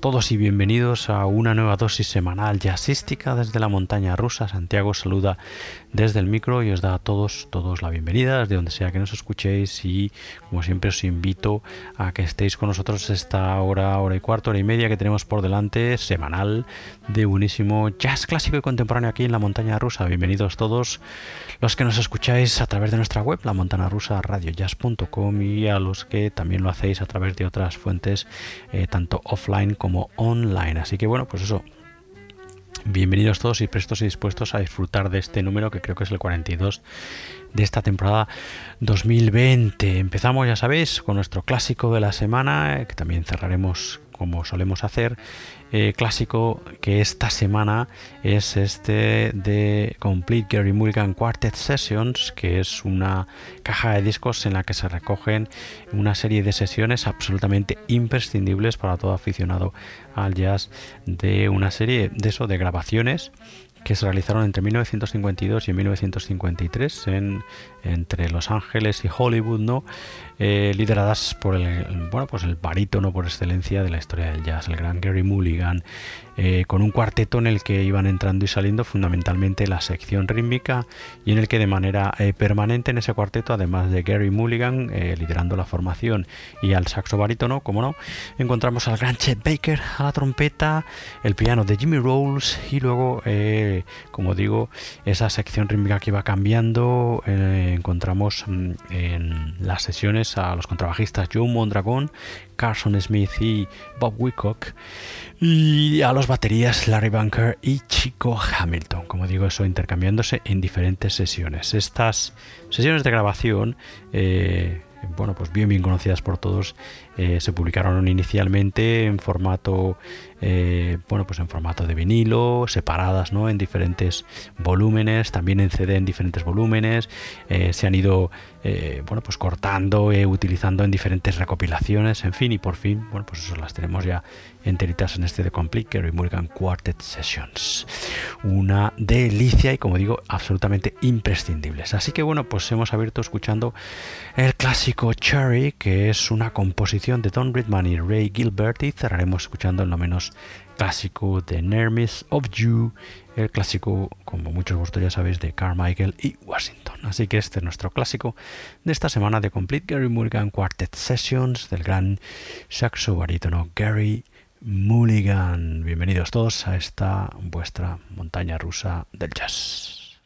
Todos y bienvenidos a una nueva dosis semanal jazzística desde la montaña rusa. Santiago saluda desde el micro y os da a todos, todos la bienvenida desde donde sea que nos escuchéis y como siempre os invito a que estéis con nosotros esta hora, hora y cuarto, hora y media que tenemos por delante semanal de buenísimo jazz clásico y contemporáneo aquí en la montaña rusa. Bienvenidos todos los que nos escucháis a través de nuestra web, la montana rusa radiojazz.com y a los que también lo hacéis a través de otras fuentes, eh, tanto offline como online. Así que bueno, pues eso. Bienvenidos todos y prestos y dispuestos a disfrutar de este número que creo que es el 42 de esta temporada 2020. Empezamos, ya sabéis, con nuestro clásico de la semana, que también cerraremos como solemos hacer, eh, clásico que esta semana es este de Complete Gary Mulligan Quartet Sessions, que es una caja de discos en la que se recogen una serie de sesiones absolutamente imprescindibles para todo aficionado al jazz de una serie de eso de grabaciones que se realizaron entre 1952 y 1953 en, entre Los Ángeles y Hollywood, ¿no? Eh, lideradas por el, bueno, pues el barítono por excelencia de la historia del jazz, el gran Gary Mulligan, eh, con un cuarteto en el que iban entrando y saliendo fundamentalmente la sección rítmica y en el que de manera eh, permanente en ese cuarteto, además de Gary Mulligan liderando la formación y al saxo barítono, como no, encontramos al gran Chet Baker a la trompeta, el piano de Jimmy Rolls y luego, como digo, esa sección rítmica que iba cambiando, encontramos mm, en las sesiones a los contrabajistas Joe Mondragón, Carson Smith y Bob Wicock y a los baterías Larry Bunker y Chico Hamilton, como digo, eso intercambiándose en diferentes sesiones. Estas sesiones de grabación, eh, bueno, pues bien bien conocidas por todos, eh, se publicaron inicialmente en formato eh, bueno pues en formato de vinilo separadas ¿no? en diferentes volúmenes también en CD en diferentes volúmenes eh, se han ido bueno pues cortando utilizando en diferentes recopilaciones en fin y por fin bueno pues eso las tenemos ya enteritas en este The Complete Gary Mulligan Quartet Sessions una delicia y como digo absolutamente imprescindibles así que bueno pues hemos abierto escuchando el clásico Cherry que es una composición de Don Ridman y Ray Gilbert y cerraremos escuchando el no menos clásico de Nermis of You, el clásico, como muchos de vosotros ya sabéis, de Carmichael y Washington. Así que este es nuestro clásico de esta semana de Complete Gary Mulligan Quartet Sessions del gran saxo barítono Gary Mulligan. Bienvenidos todos a esta vuestra montaña rusa del jazz.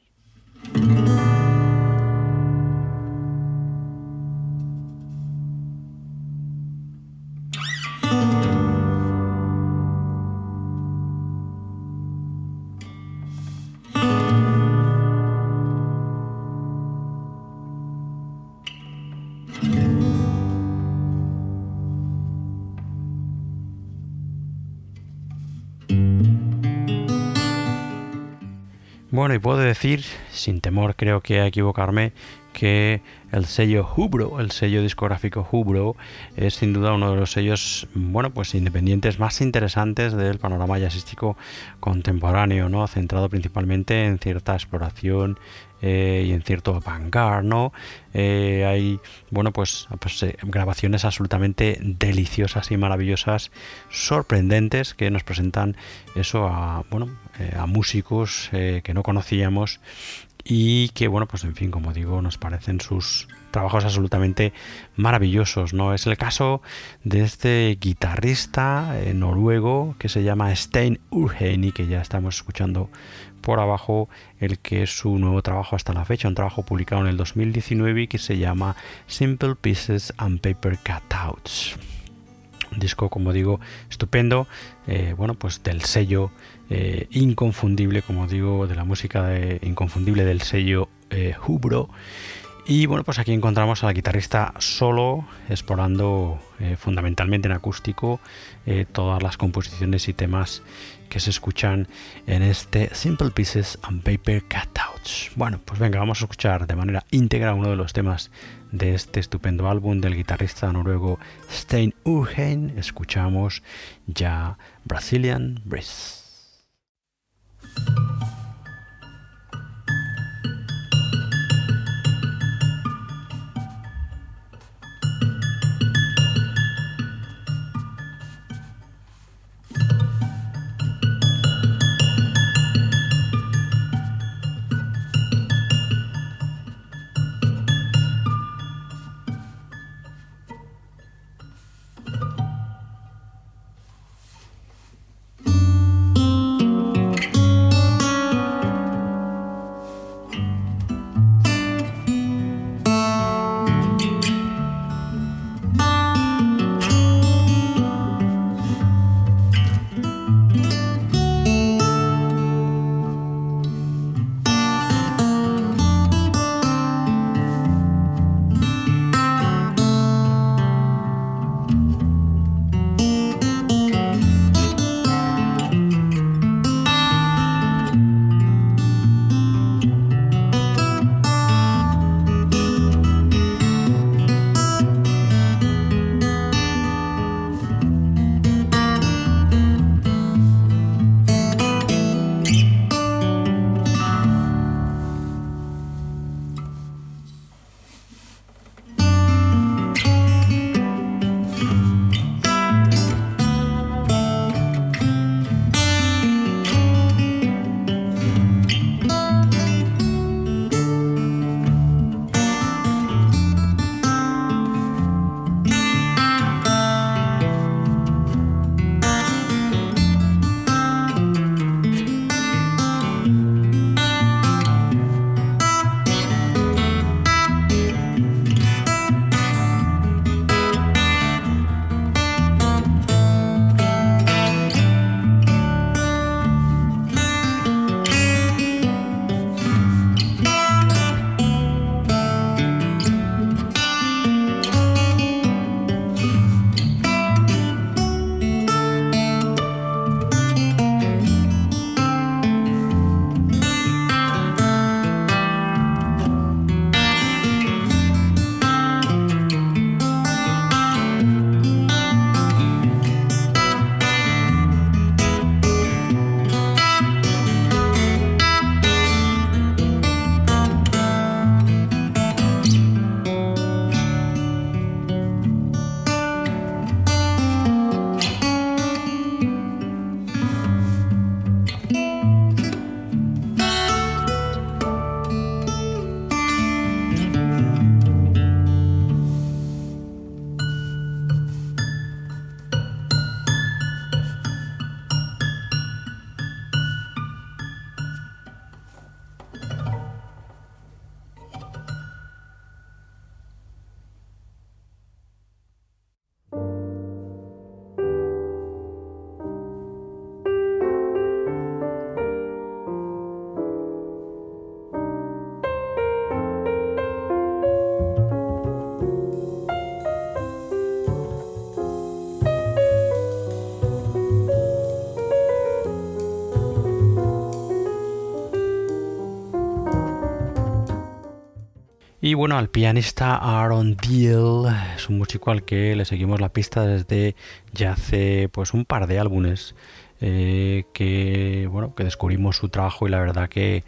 Bueno, y puedo decir, sin temor creo que a equivocarme, que el sello Hubro, el sello discográfico Hubro, es sin duda uno de los sellos, bueno, pues independientes más interesantes del panorama jazzístico contemporáneo, ¿no? Centrado principalmente en cierta exploración eh, y en cierto vanguard, ¿no? Eh, hay, bueno, pues, pues eh, grabaciones absolutamente deliciosas y maravillosas, sorprendentes, que nos presentan eso a, bueno, a músicos que no conocíamos y que bueno pues en fin como digo nos parecen sus trabajos absolutamente maravillosos no es el caso de este guitarrista eh, noruego que se llama Stein Urgen y que ya estamos escuchando por abajo el que es su nuevo trabajo hasta la fecha un trabajo publicado en el 2019 y que se llama Simple Pieces and Paper Cutouts. Un disco como digo estupendo eh, bueno pues del sello eh, inconfundible, como digo, de la música inconfundible del sello eh, Hubro. Y bueno, pues aquí encontramos al guitarrista solo, explorando eh, fundamentalmente en acústico todas las composiciones y temas que se escuchan en este Simple Pieces and Paper Cutouts. Bueno, pues venga, vamos a escuchar de manera íntegra uno de los temas de este estupendo álbum del guitarrista noruego Stein Urgen. Escuchamos ya Brazilian Breeze. Thank you. Y bueno, al pianista Aaron Deal es un músico al que le seguimos la pista desde ya hace pues un par de álbumes eh, que bueno que descubrimos su trabajo y la verdad que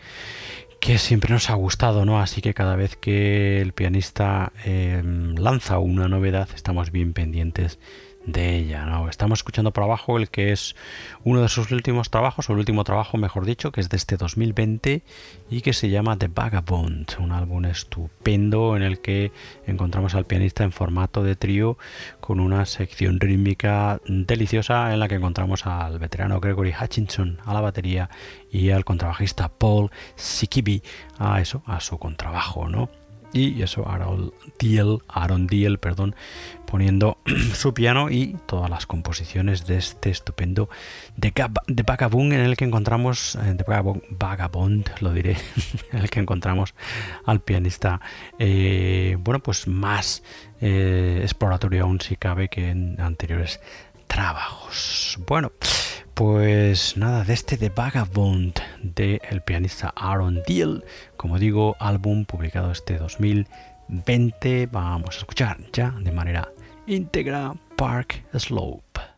que siempre nos ha gustado, ¿no? Así que cada vez que el pianista em, lanza una novedad estamos bien pendientes de ella. ¿no? Estamos escuchando por abajo el que es uno de sus últimos trabajos, o el último trabajo, mejor dicho, que es de este 2020 y que se llama The Vagabond, un álbum estupendo en el que encontramos al pianista en formato de trío con una sección rítmica deliciosa en la que encontramos al veterano Gregory Hutchinson a la batería y al contrabajista Paul Sikibi a eso, a su contrabajo, ¿no? Y eso Aaron Deal, Aaron Deal, perdón, poniendo su piano y todas las composiciones de este estupendo Vagabond en el que encontramos eh, de Vagabond, lo diré, en el que encontramos al pianista eh, bueno pues más eh, exploratorio aún si cabe que en anteriores trabajos. Bueno, pues nada, de este The Vagabond de el pianista Aaron Deal, como digo, álbum publicado este 2020, vamos a escuchar ya de manera íntegra Park Slope.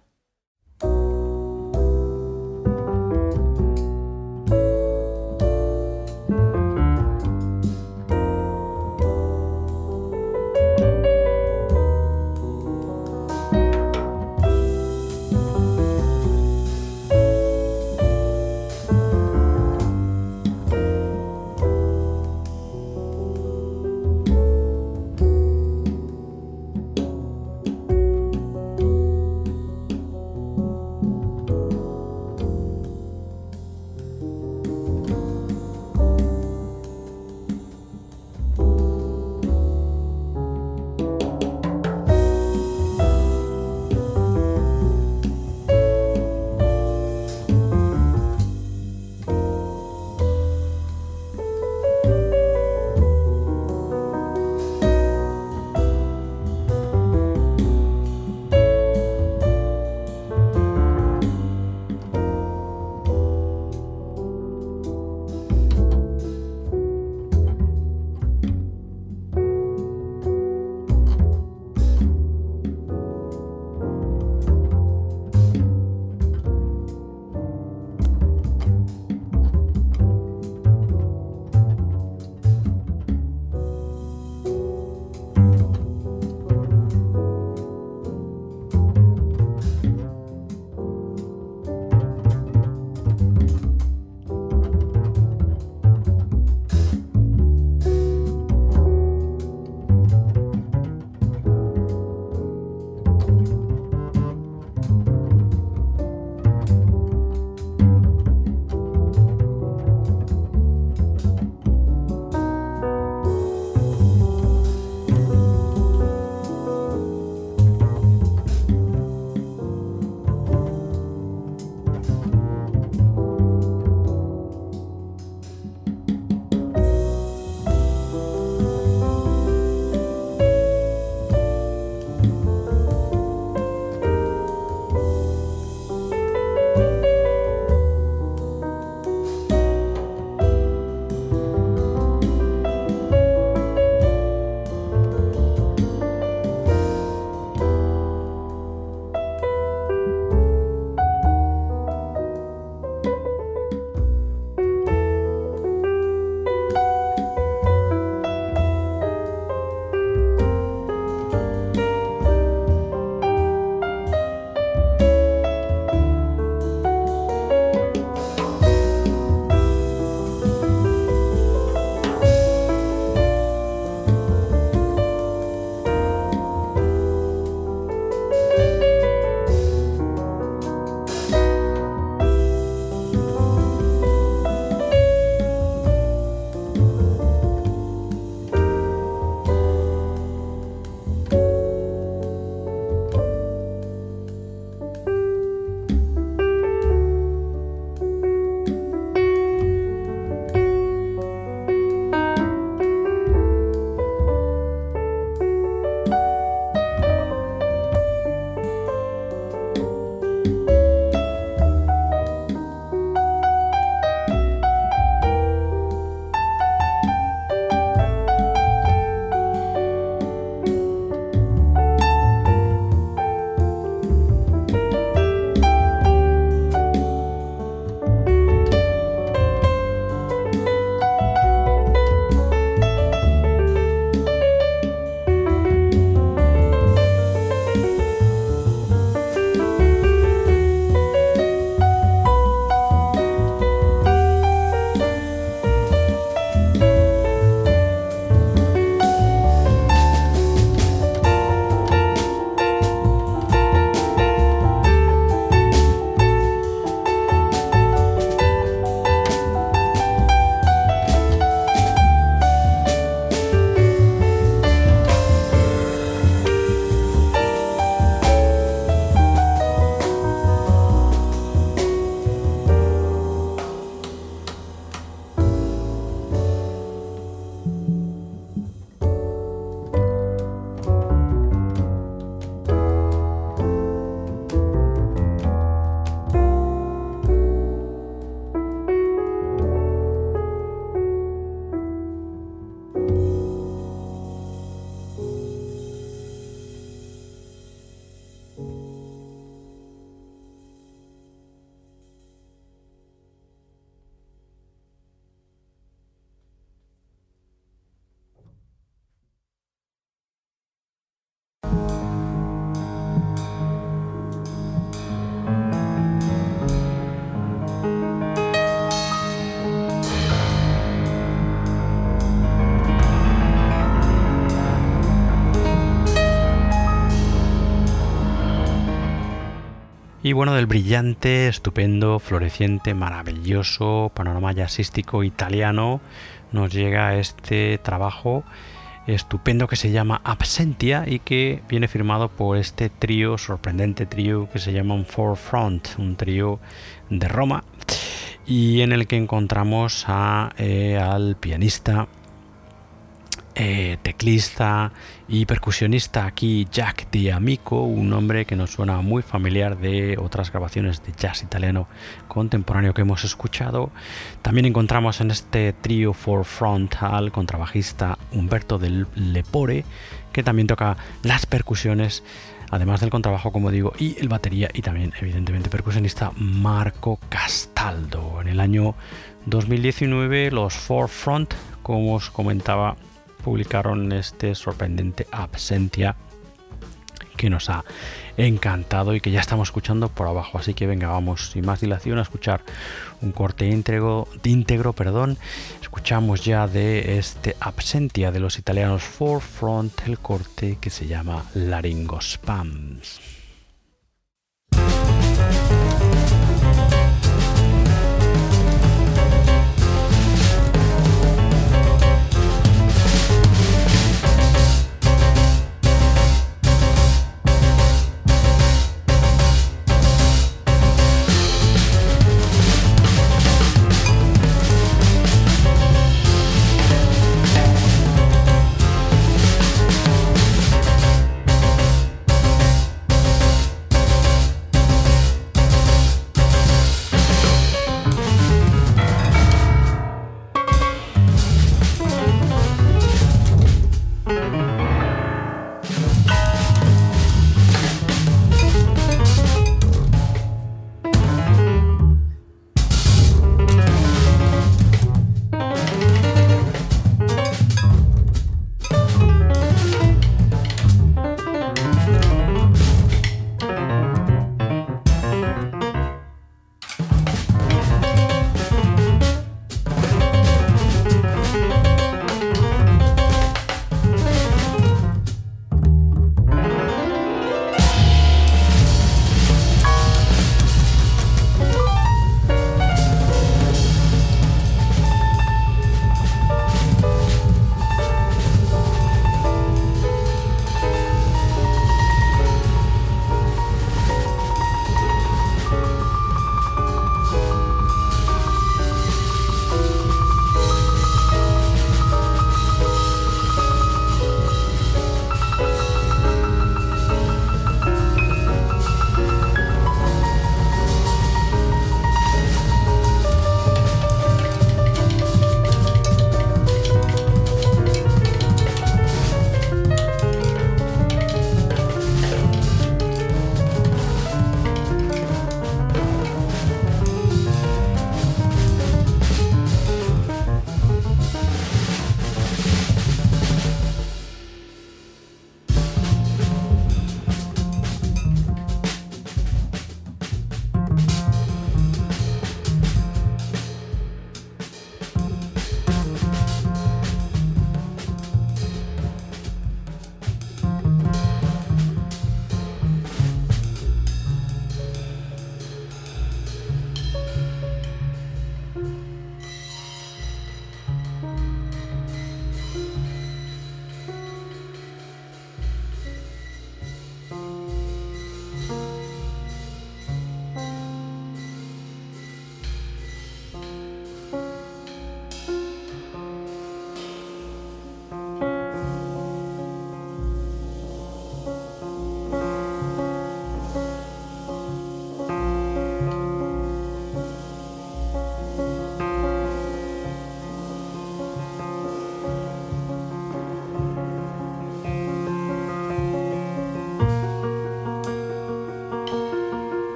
Y bueno, del brillante, estupendo, floreciente, maravilloso panorama jazzístico italiano nos llega este trabajo estupendo que se llama Absentia y que viene firmado por este trío, sorprendente trío que se llama un Forefront, un trío de Roma y en el que encontramos eh, al pianista eh, teclista y percusionista aquí Jack Amico, un nombre que nos suena muy familiar de otras grabaciones de jazz italiano contemporáneo que hemos escuchado. También encontramos en este trío for front al contrabajista Humberto del Lepore, que también toca las percusiones además del contrabajo, como digo, y el batería y también, evidentemente, percusionista Marco Castaldo. En el año 2019, los Forefront, como os comentaba, publicaron este sorprendente Absentia que nos ha encantado y que ya estamos escuchando por abajo. Así que venga, vamos sin más dilación a escuchar un corte íntegro, íntegro perdón. Escuchamos ya de este Absentia de los italianos Forefront el corte que se llama Laringospams.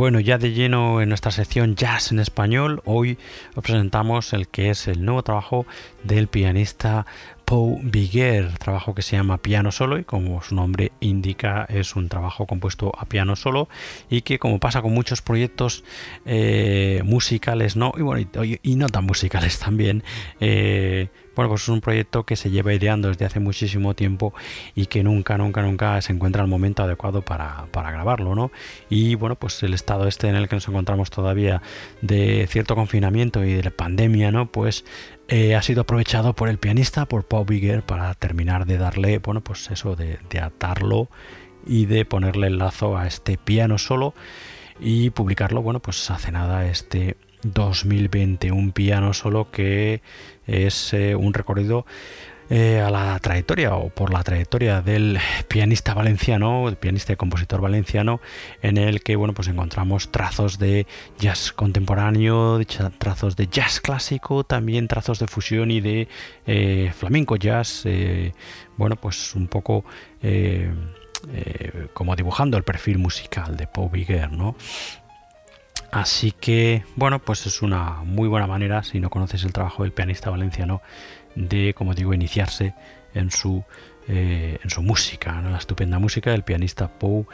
Bueno, ya de lleno en nuestra sección Jazz en Español, hoy os presentamos el que es el nuevo trabajo del pianista Paul Biguer, trabajo que se llama Piano Solo y como su nombre indica es un trabajo compuesto a piano solo y que como pasa con muchos proyectos eh, musicales, ¿no? Y, bueno, y, no tan musicales también, eh, bueno, pues es un proyecto que se lleva ideando desde hace muchísimo tiempo y que nunca, nunca, nunca se encuentra el momento adecuado para, para grabarlo, ¿no? Y bueno, pues el estado este en el que nos encontramos todavía de cierto confinamiento y de la pandemia, ¿no? Pues eh, ha sido aprovechado por el pianista, por Paul Bigger, para terminar de darle, bueno, pues eso, de, atarlo y de ponerle el lazo a este piano solo y publicarlo, bueno, pues hace nada este 2020, un piano solo que es eh, un recorrido eh, a la trayectoria o por la trayectoria del pianista valenciano, el pianista y compositor valenciano, en el que bueno pues encontramos trazos de jazz contemporáneo, trazos de jazz clásico, también trazos de fusión y de eh, flamenco jazz, eh, bueno pues un poco como dibujando el perfil musical de Paul Biguer, ¿no? Así que, bueno, pues es una muy buena manera, si no conoces el trabajo del pianista valenciano, de, como digo, iniciarse en su, eh, en su música, la estupenda música del pianista Paul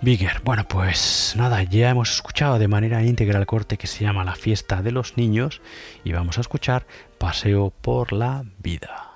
Bigger. Bueno, pues nada, ya hemos escuchado de manera íntegra el corte que se llama La fiesta de los niños y vamos a escuchar Paseo por la vida.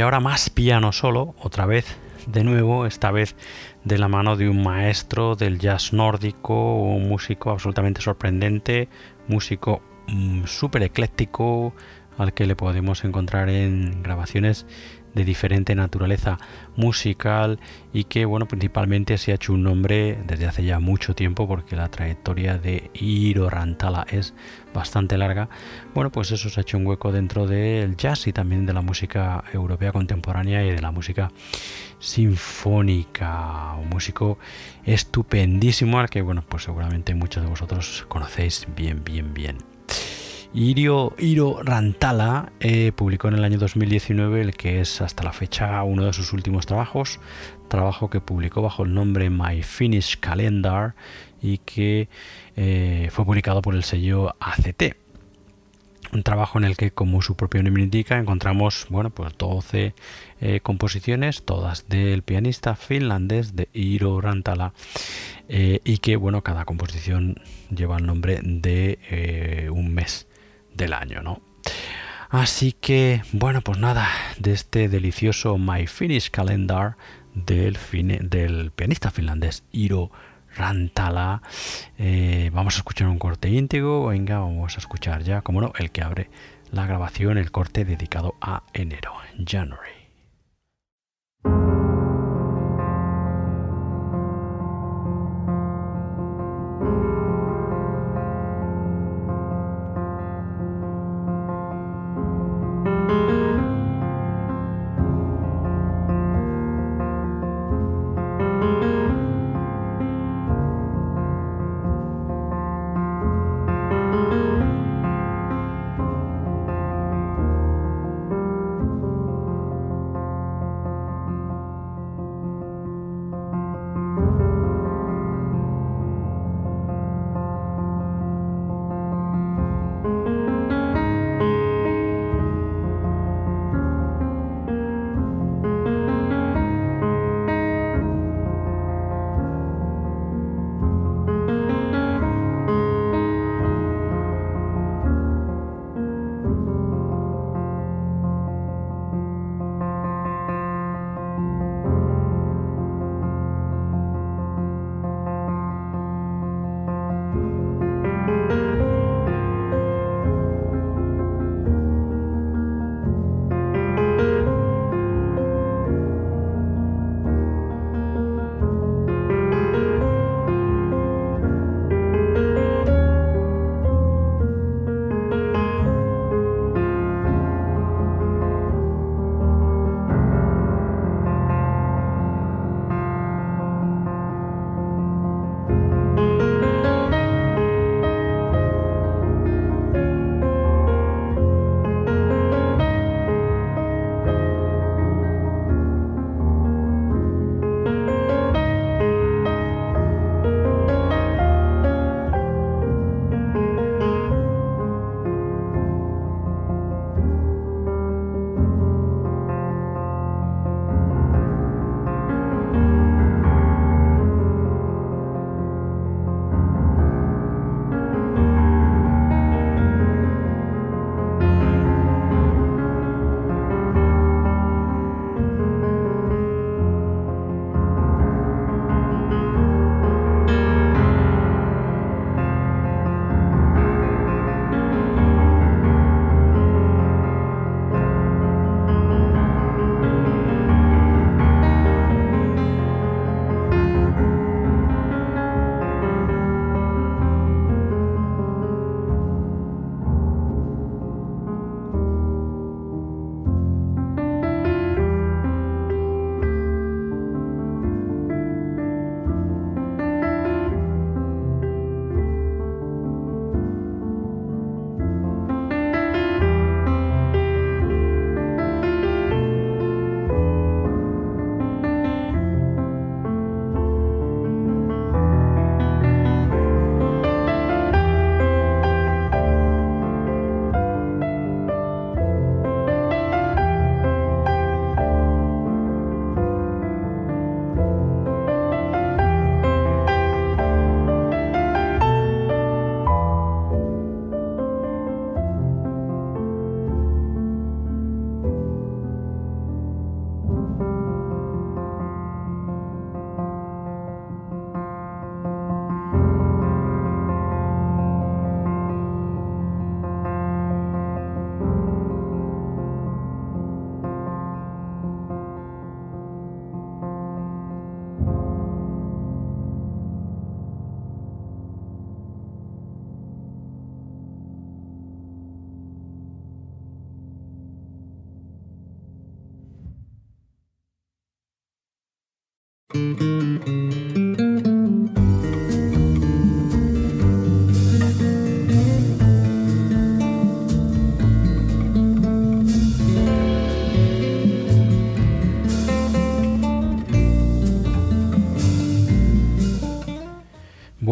Y ahora más piano solo, otra vez, de nuevo, esta vez de la mano de un maestro del jazz nórdico, un músico absolutamente sorprendente, músico mm, súper ecléctico, al que le podemos encontrar en grabaciones de diferente naturaleza musical y que bueno principalmente se ha hecho un nombre desde hace ya mucho tiempo porque la trayectoria de Iro Rantala es bastante larga. Bueno pues eso se ha hecho un hueco dentro del jazz y también de la música europea contemporánea y de la música sinfónica. Un músico estupendísimo al que bueno pues seguramente muchos de vosotros conocéis bien bien bien Irio, Iro Rantala eh, publicó en el año 2019 el que es hasta la fecha uno de sus últimos trabajos, trabajo que publicó bajo el nombre My Finnish Calendar y que eh, fue publicado por el sello ACT. Un trabajo en el que, como su propio nombre indica, encontramos bueno, pues 12 eh, composiciones, todas del pianista finlandés de Iro Rantala, y que bueno, cada composición lleva el nombre de un mes del año, ¿no? Así que, bueno, pues nada, de este delicioso My Finnish Calendar del, pianista finlandés Iro Rantala, eh, vamos a escuchar un corte íntegro, venga, vamos a escuchar ya, como no, el que abre la grabación, el corte dedicado a enero, January.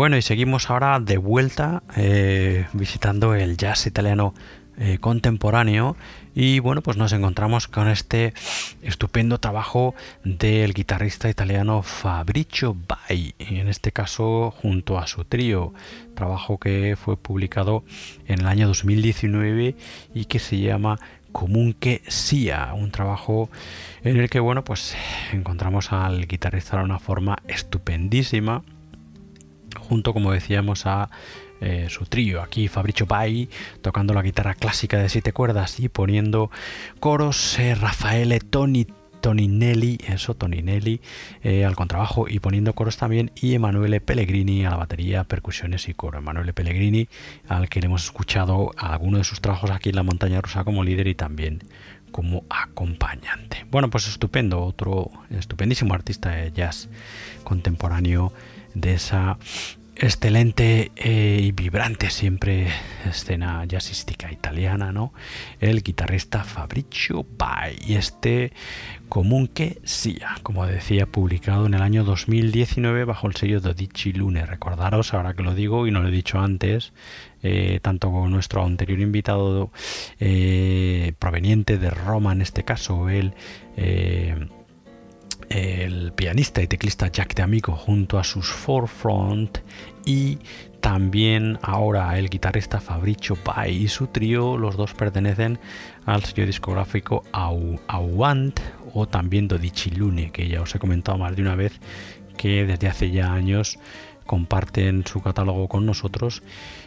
Bueno, y seguimos ahora de vuelta eh, visitando el jazz italiano eh, contemporáneo. Y bueno pues nos encontramos con este estupendo trabajo del guitarrista italiano Fabricio Bai en este caso junto a su trío. Trabajo que fue publicado en el año 2019 y que se llama Común que Sia, un trabajo en el que bueno pues encontramos al guitarrista de una forma estupendísima junto como decíamos a eh, su trío. Aquí Fabricio Pai tocando la guitarra clásica de siete cuerdas y poniendo coros eh, Rafaele Toni Toninelli, eso, Toninelli eh, al contrabajo y poniendo coros también y Emanuele Pellegrini a la batería, percusiones y coro. Emanuele Pellegrini al que le hemos escuchado alguno de sus trabajos aquí en la montaña rusa como líder y también como acompañante. Bueno, pues estupendo, otro estupendísimo artista de jazz contemporáneo de esa excelente eh, y vibrante siempre escena jazzística italiana, ¿no? El guitarrista Fabricio Pai y este común que sia, como decía, publicado en el año 2019 bajo el sello Dodici Lune. Recordaros, ahora que lo digo y no lo he dicho antes, eh, tanto con nuestro anterior invitado eh, proveniente de Roma, en este caso, él el pianista y teclista Jack de Amigo junto a sus Forefront y también ahora el guitarrista Fabricio Pai y su trío, los dos pertenecen al sello discográfico Auant o también Dodici Lune, que ya os he comentado más de una vez que desde hace ya años comparten su catálogo con nosotros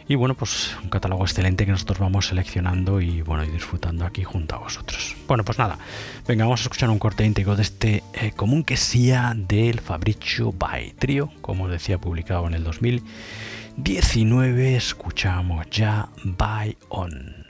y bueno pues un catálogo excelente que nosotros vamos seleccionando y bueno y disfrutando aquí junto a vosotros. Bueno pues nada venga vamos a escuchar un corte íntegro de este eh, común que sea del Fabricio by Trio como os decía publicado en el 2019 escuchamos ya By On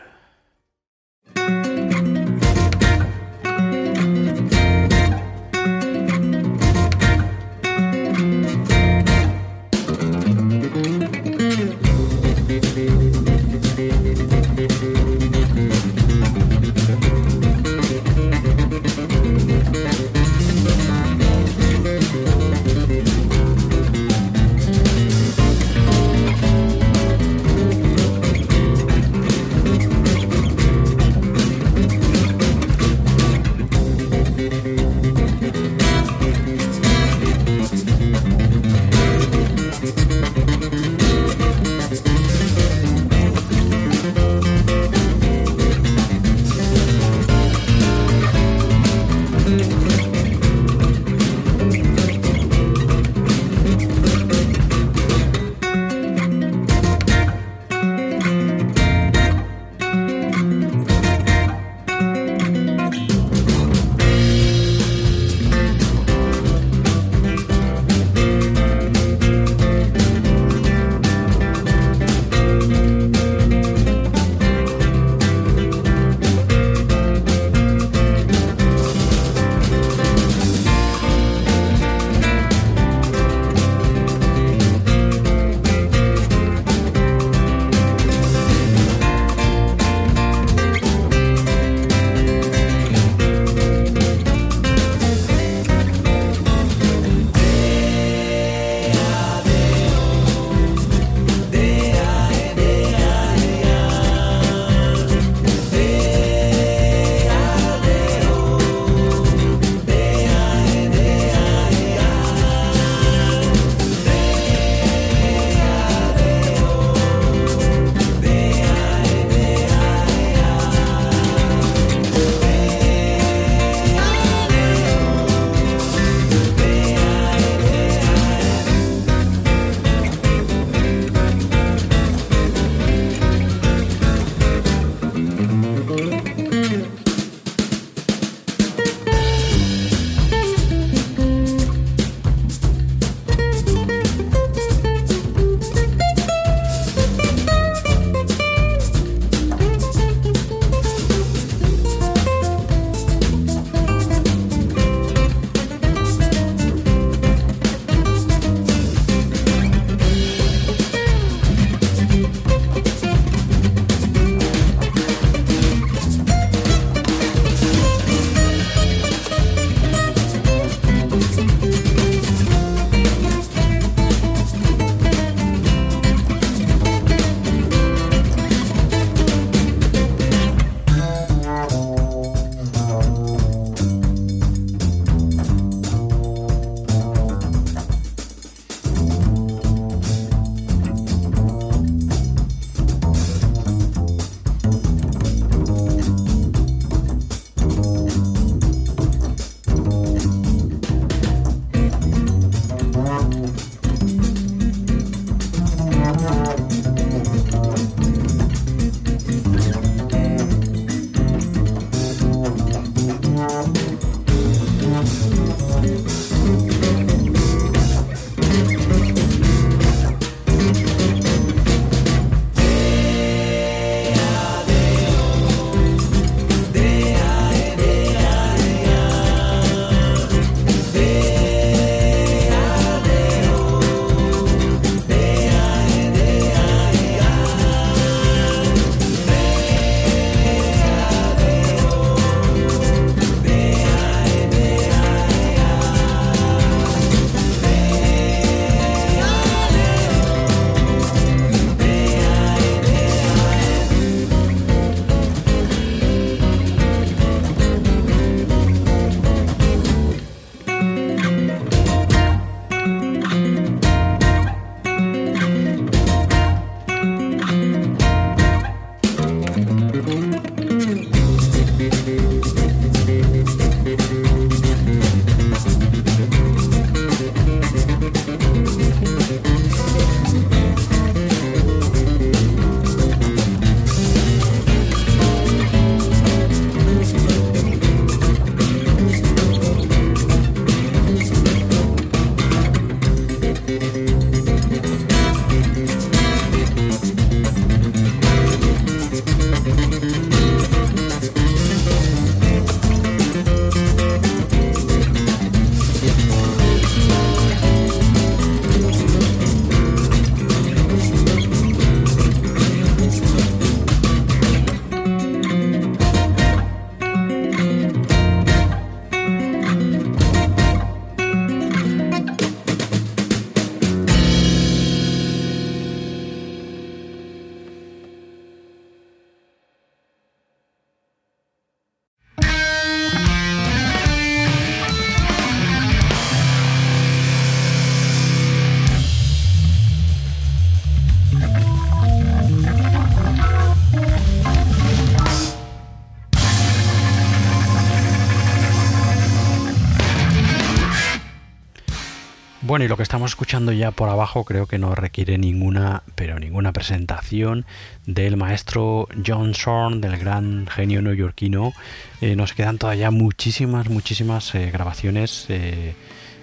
Bueno, y lo que estamos escuchando ya por abajo creo que no requiere ninguna, pero ninguna presentación del maestro John Zorn, del gran genio neoyorquino. Eh, nos quedan todavía muchísimas, muchísimas eh, grabaciones eh,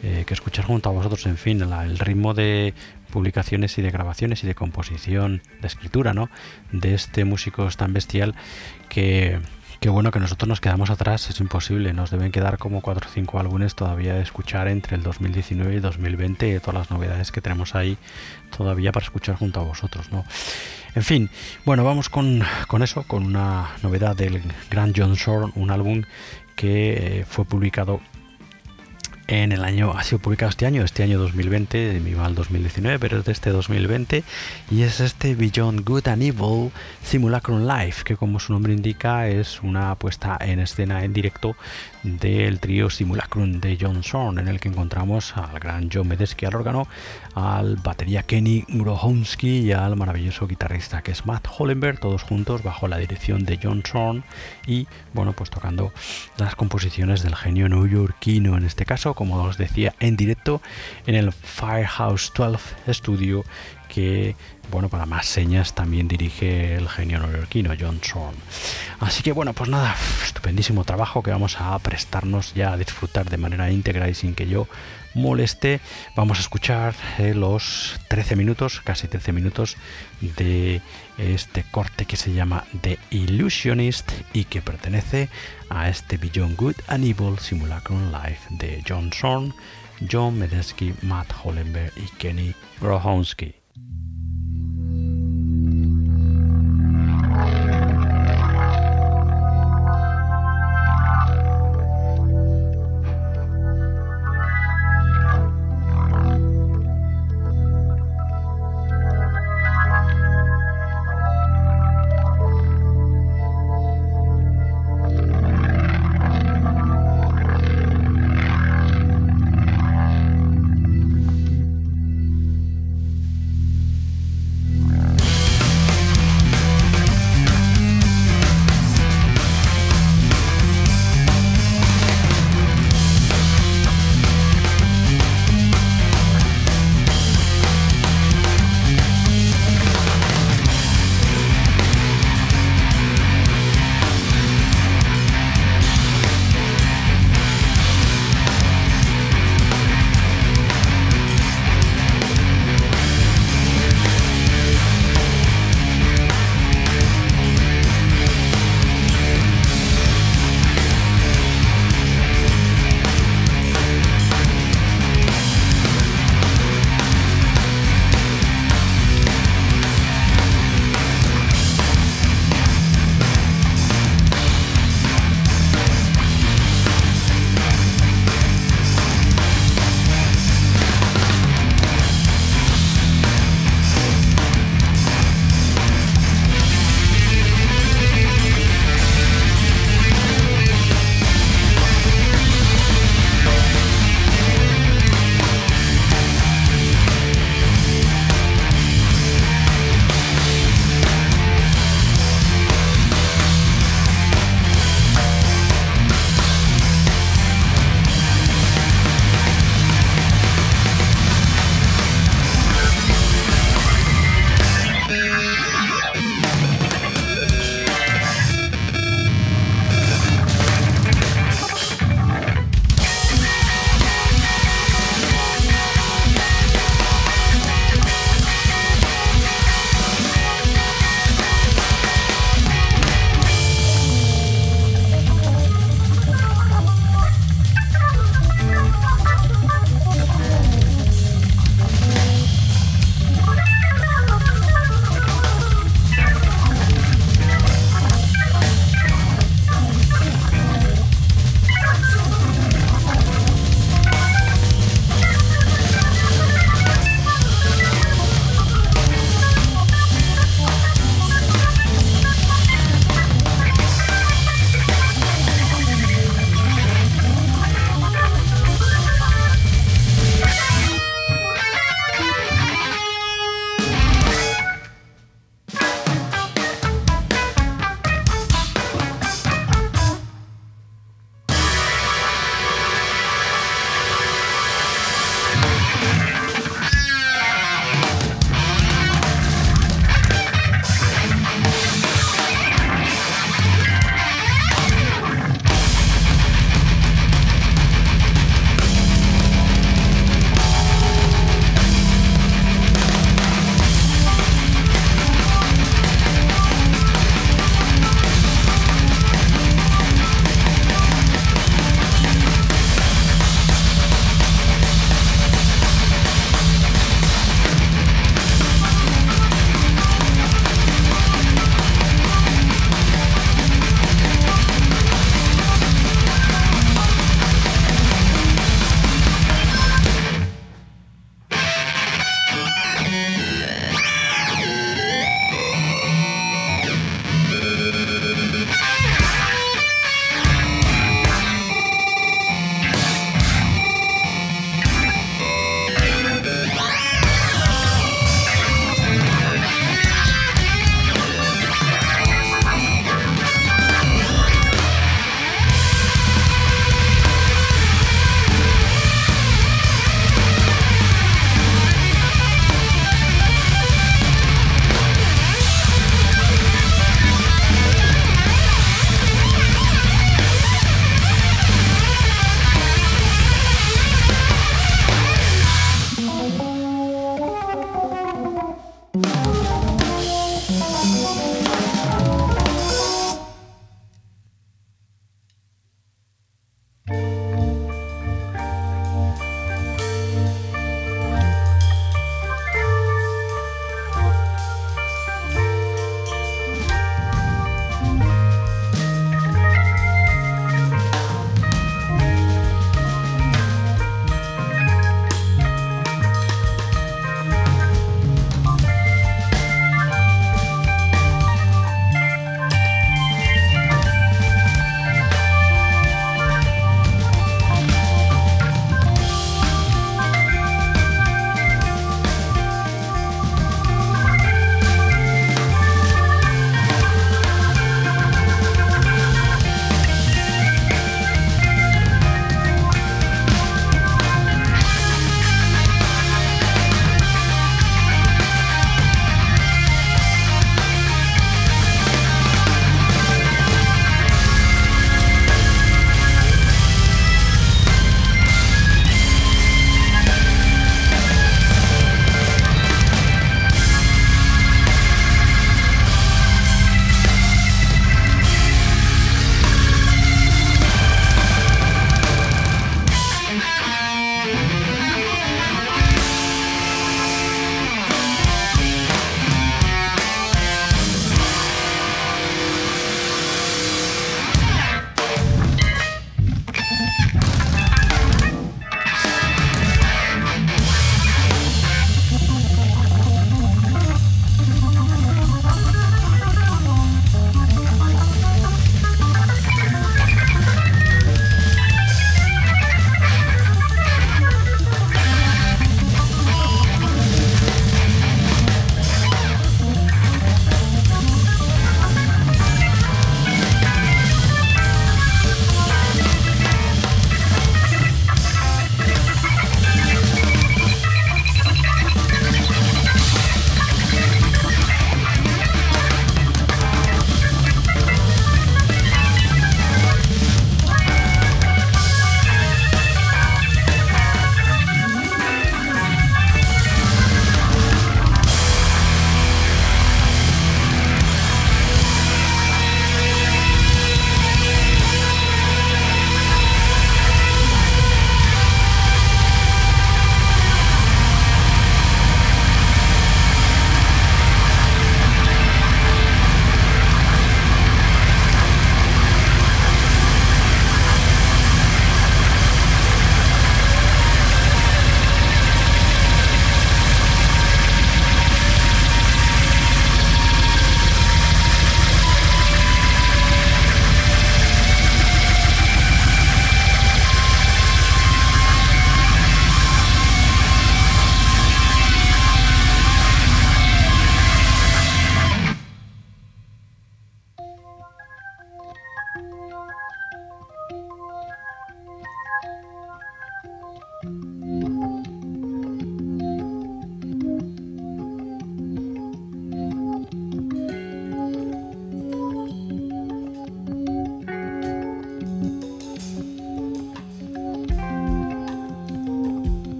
que escuchar junto a vosotros. En fin, el ritmo de publicaciones y de grabaciones y de composición, de escritura, ¿no? De este músico tan bestial que Qué bueno que nosotros nos quedamos atrás, es imposible, nos deben quedar como 4 o 5 álbumes todavía de escuchar entre el 2019 y 2020 y todas las novedades que tenemos ahí todavía para escuchar junto a vosotros, ¿no? En fin, bueno, vamos con, eso, con una novedad del Grand John Shore, un álbum que eh, fue publicado en el año, ha sido publicado este año, este año 2020, de mi mal 2019, pero es de este 2020, y es este Beyond Good and Evil Simulacrum Live, que como su nombre indica es una puesta en escena en directo del trío Simulacrum de John Zorn, en el que encontramos al gran John Medeski al órgano, al batería Kenny Grohonsky y al maravilloso guitarrista que es Matt Hollenberg, todos juntos bajo la dirección de John Zorn y bueno, pues tocando las composiciones del genio neoyorquino en este caso, como os decía, en directo en el Firehouse 12 Studio que, bueno, para más señas también dirige el genio neoyorquino John Zorn. Así que, bueno, pues nada, estupendísimo trabajo que vamos a prestarnos ya a disfrutar de manera íntegra y sin que yo moleste. Vamos a escuchar eh, los 13 minutos, casi 13 minutos de este corte que se llama The Illusionist y que pertenece a este Beyond Good and Evil Simulacrum Live de John Zorn, John Medesky, Matt Hollenberg y Kenny Grohonsky.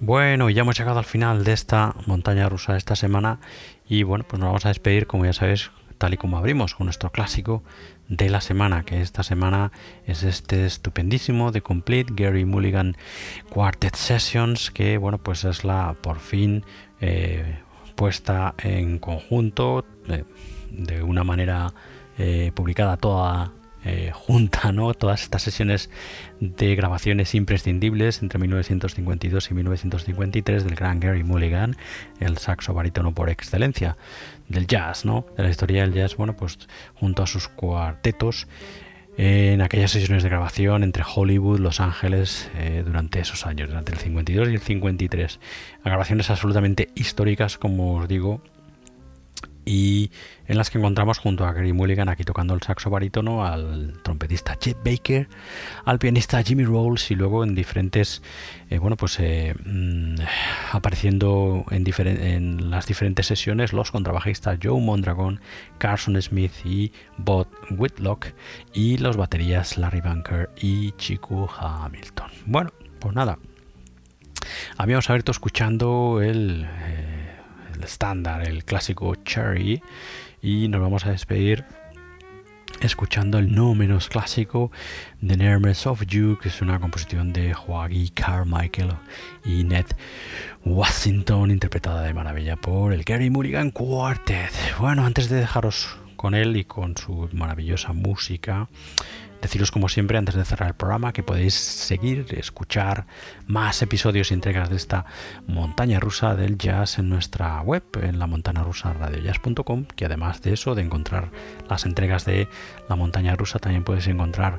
Bueno, ya hemos llegado al final de esta montaña rusa de esta semana y bueno, pues nos vamos a despedir como ya sabéis, tal y como abrimos con nuestro clásico de la semana, que esta semana es este estupendísimo The Complete Gary Mulligan Quartet Sessions, que bueno, pues es la por fin eh, puesta en conjunto de una manera eh, publicada toda eh, junta ¿no? todas estas sesiones de grabaciones imprescindibles entre 1952 y 1953 del gran Gary Mulligan, el saxo barítono por excelencia del jazz, ¿no? de la historia del jazz, bueno, pues junto a sus cuartetos en aquellas sesiones de grabación entre Hollywood, Los Ángeles, eh, durante esos años, durante el 52 y el 53. Grabaciones absolutamente históricas, como os digo, y en las que encontramos junto a Gary Mulligan aquí tocando el saxo barítono, al trompetista Chet Baker, al pianista Jimmy Rolls y luego en diferentes, eh, bueno, pues eh, mm, apareciendo en, las diferentes sesiones los contrabajistas Joe Mondragon, Carson Smith y Bob Whitlock y los baterías Larry Bunker y Chico Hamilton. Bueno, pues nada, habíamos abierto escuchando el... Eh, el estándar, el clásico Cherry, y nos vamos a despedir escuchando el no menos clásico The Nerves of You, que es una composición de Joaquín Carmichael y Ned Washington, interpretada de maravilla por el Gary Mulligan Quartet. Bueno, antes de dejaros con él y con su maravillosa música, Deciros como siempre antes de cerrar el programa que podéis seguir, escuchar más episodios y entregas de esta montaña rusa del jazz en nuestra web, en la montana rusa radiojazz.com, que además de eso, de encontrar las entregas de la montaña rusa, también podéis encontrar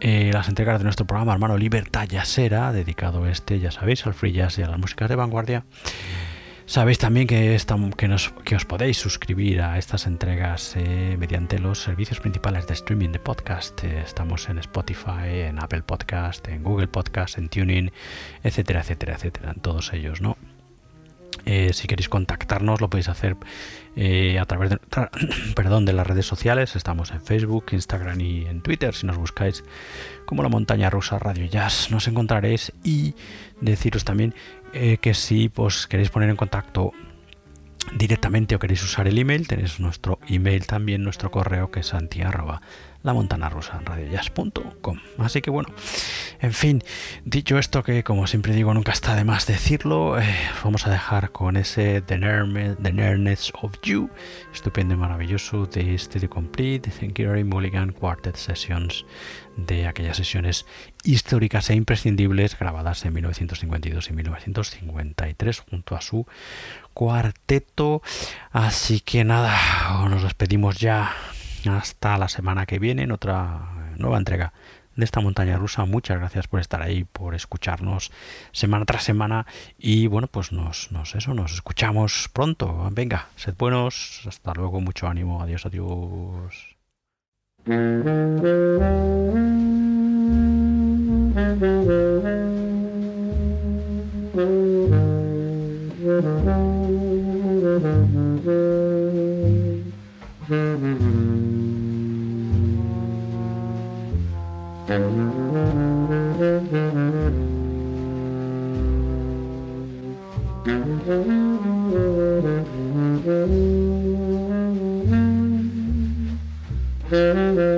eh, las entregas de nuestro programa hermano Libertad Jazzera, dedicado este, ya sabéis, al free jazz y a las músicas de vanguardia. Sabéis también que, que, os podéis suscribir a estas entregas eh, mediante los servicios principales de streaming de podcast. Eh, estamos en Spotify, en Apple Podcast, en Google Podcast, en Tuning, etcétera, etcétera, etcétera, en todos ellos, ¿no? Eh, si queréis contactarnos lo podéis hacer a través de, perdón, de las redes sociales. Estamos en Facebook, Instagram y en Twitter. Si nos buscáis como la montaña rusa Radio Jazz nos encontraréis y deciros también eh, que si pues, queréis poner en contacto directamente o queréis usar el email, tenéis nuestro email también, nuestro correo que es santi la. Así que bueno, en fin, dicho esto que como siempre digo nunca está de más decirlo, eh, vamos a dejar con ese The, Nerdness of You, estupendo y maravilloso de este The Complete, Gary Mulligan Quartet Sessions, de aquellas sesiones históricas e imprescindibles grabadas en 1952 y 1953 junto a su cuarteto. Así que nada, nos despedimos ya hasta la semana que viene en otra nueva entrega de esta montaña rusa. Muchas gracias por estar ahí, por escucharnos semana tras semana. Y bueno, pues nos, eso, nos escuchamos pronto. Venga, sed buenos. Hasta luego, mucho ánimo. Adiós, adiós. Mm-hmm. Mm-hmm.